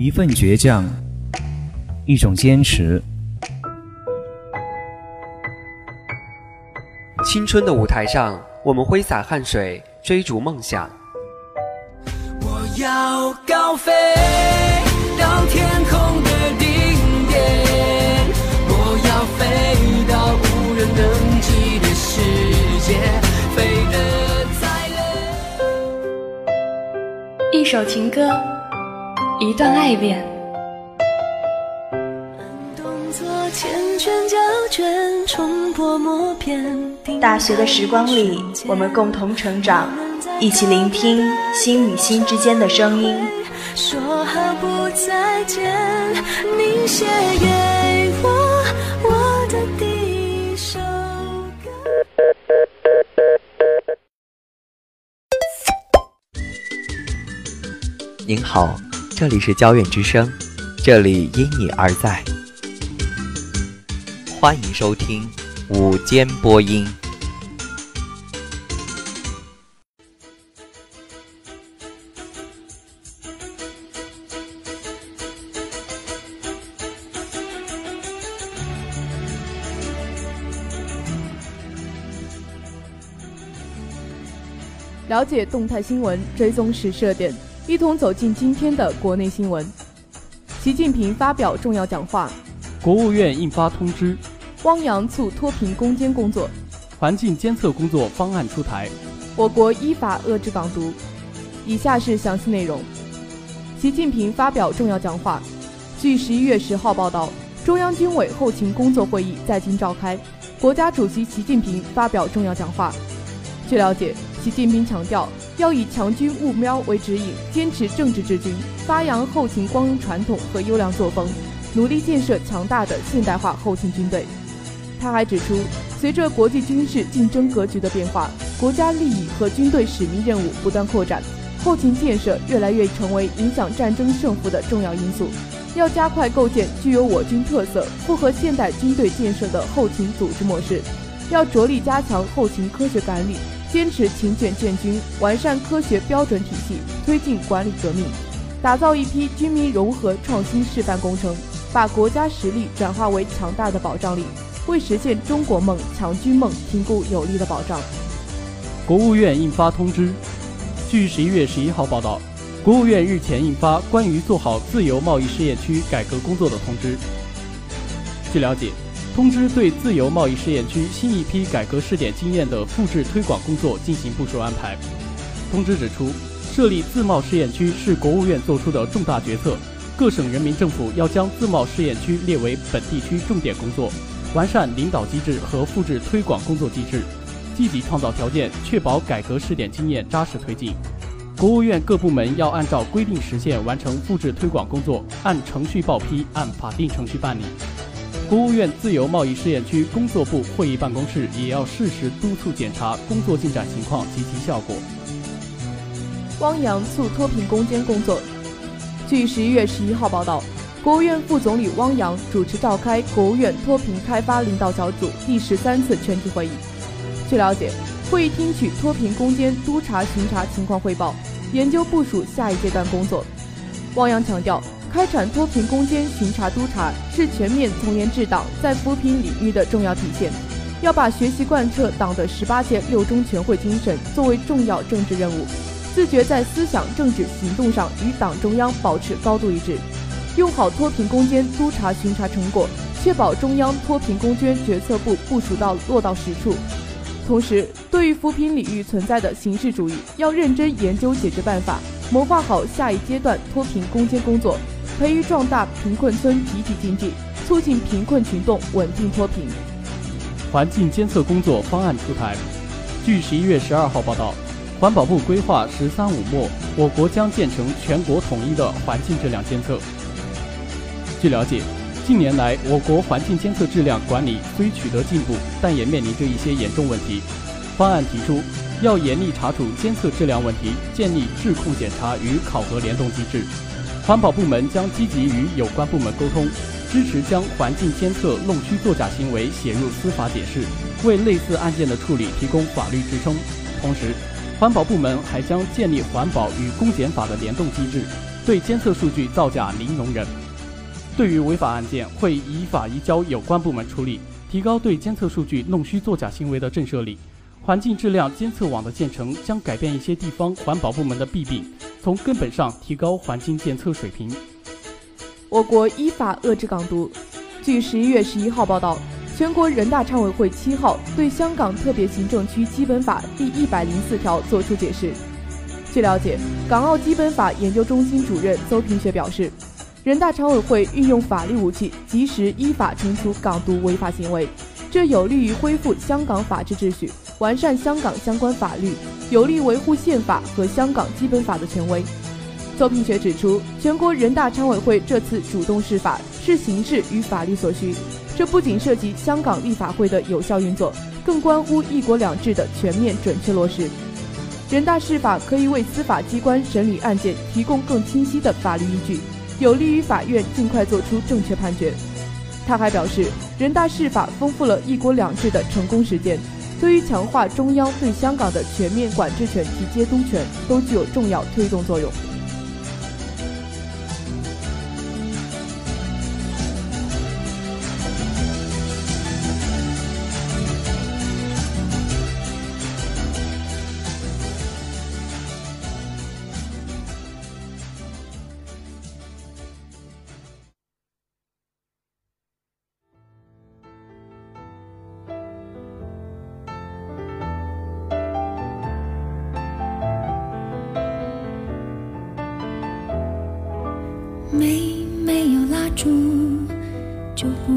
一份倔强，一种坚持。青春的舞台上，我们挥洒汗水，追逐梦想。我要高飞到天空的顶点，我要飞到无人能及的世界，飞得再累。一首情歌，一段爱恋。大学的时光里，我们共同成长，一起聆听心与心之间的声音。说好不再见，你写给我我的第一首歌。您好，这里是交院之声，这里因你而在。欢迎收听午间播音。了解动态新闻，追踪时事热点，一同走进今天的国内新闻。习近平发表重要讲话。国务院印发通知，汪洋促脱贫攻坚工作，环境监测工作方案出台，我国依法遏制港独。以下是详细内容。习近平发表重要讲话。据十一月十号报道，中央军委后勤工作会议在京召开，国家主席习近平发表重要讲话。据了解，习近平强调要以强军目标为指引，坚持政治治军，发扬后勤光荣传统和优良作风。努力建设强大的现代化后勤军队。他还指出，随着国际军事竞争格局的变化，国家利益和军队使命任务不断扩展，后勤建设越来越成为影响战争胜负的重要因素。要加快构建具有我军特色、符合现代军队建设的后勤组织模式。要着力加强后勤科学管理，坚持勤俭建军，完善科学标准体系，推进管理革命，打造一批军民融合创新示范工程。把国家实力转化为强大的保障力，为实现中国梦、强军梦提供有力的保障。国务院印发通知。据十一月十一号报道，国务院日前印发关于做好自由贸易试验区改革工作的通知。据了解，通知对自由贸易试验区新一批改革试点经验的复制推广工作进行部署安排。通知指出，设立自贸试验区是国务院作出的重大决策。各省人民政府要将自贸试验区列为本地区重点工作，完善领导机制和复制推广工作机制，积极创造条件，确保改革试点经验扎实推进。国务院各部门要按照规定时限完成复制推广工作，按程序报批，按法定程序办理。国务院自由贸易试验区工作部会议办公室也要适时督促检查工作进展情况及其效果。汪洋促脱贫攻坚工作。据十一月十一号报道，国务院副总理汪洋主持召开国务院脱贫开发领导小组第十三次全体会议。据了解，会议听取脱贫攻坚督查巡查情况汇报，研究部署下一阶段工作。汪洋强调，开展脱贫攻坚巡查督查是全面从严治党在扶贫领域的重要体现，要把学习贯彻党的十八届六中全会精神作为重要政治任务。自觉在思想政治行动上与党中央保持高度一致，用好脱贫攻坚督查巡查成果，确保中央脱贫攻坚决策部部署到落到实处。同时，对于扶贫领域存在的形式主义，要认真研究解决办法，谋划好下一阶段脱贫攻坚工作，培育壮大贫困村集体经济，促进贫困群众稳定脱贫。环境监测工作方案出台。据十一月十二号报道。环保部规划“十三五”末，我国将建成全国统一的环境质量监测。据了解，近年来我国环境监测质量管理虽取得进步，但也面临着一些严重问题。方案提出，要严厉查处监测质量问题，建立质控检查与考核联动机制。环保部门将积极与有关部门沟通，支持将环境监测弄虚作假行为写入司法解释，为类似案件的处理提供法律支撑。同时，环保部门还将建立环保与公检法的联动机制，对监测数据造假零容忍。对于违法案件，会依法移交有关部门处理，提高对监测数据弄虚作假行为的震慑力。环境质量监测网的建成将改变一些地方环保部门的弊病，从根本上提高环境监测水平。我国依法遏制港独。据十一月十一号报道。全国人大常委会七号对《香港特别行政区基本法》第一百零四条作出解释。据了解，港澳基本法研究中心主任邹平学表示，人大常委会运用法律武器，及时依法惩处港独违法行为，这有利于恢复香港法治秩序，完善香港相关法律，有力维护宪法和香港基本法的权威。邹平学指出，全国人大常委会这次主动释法，是形势与法律所需。这不仅涉及香港立法会的有效运作，更关乎“一国两制”的全面准确落实。人大释法可以为司法机关审理案件提供更清晰的法律依据，有利于法院尽快作出正确判决。他还表示，人大释法丰富了一国两制的成功实践，对于强化中央对香港的全面管制权及监督权都具有重要推动作用。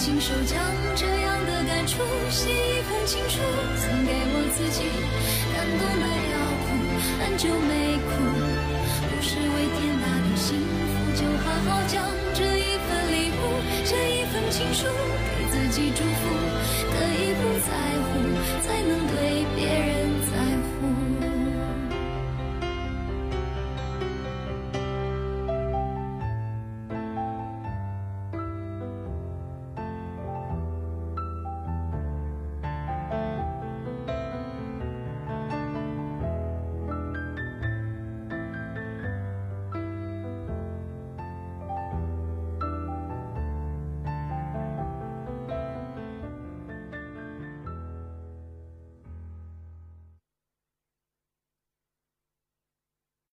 亲手将这样的感触写一封情书送给我自己，感动没要哭，很久没哭，不是为天大的幸福就好好讲。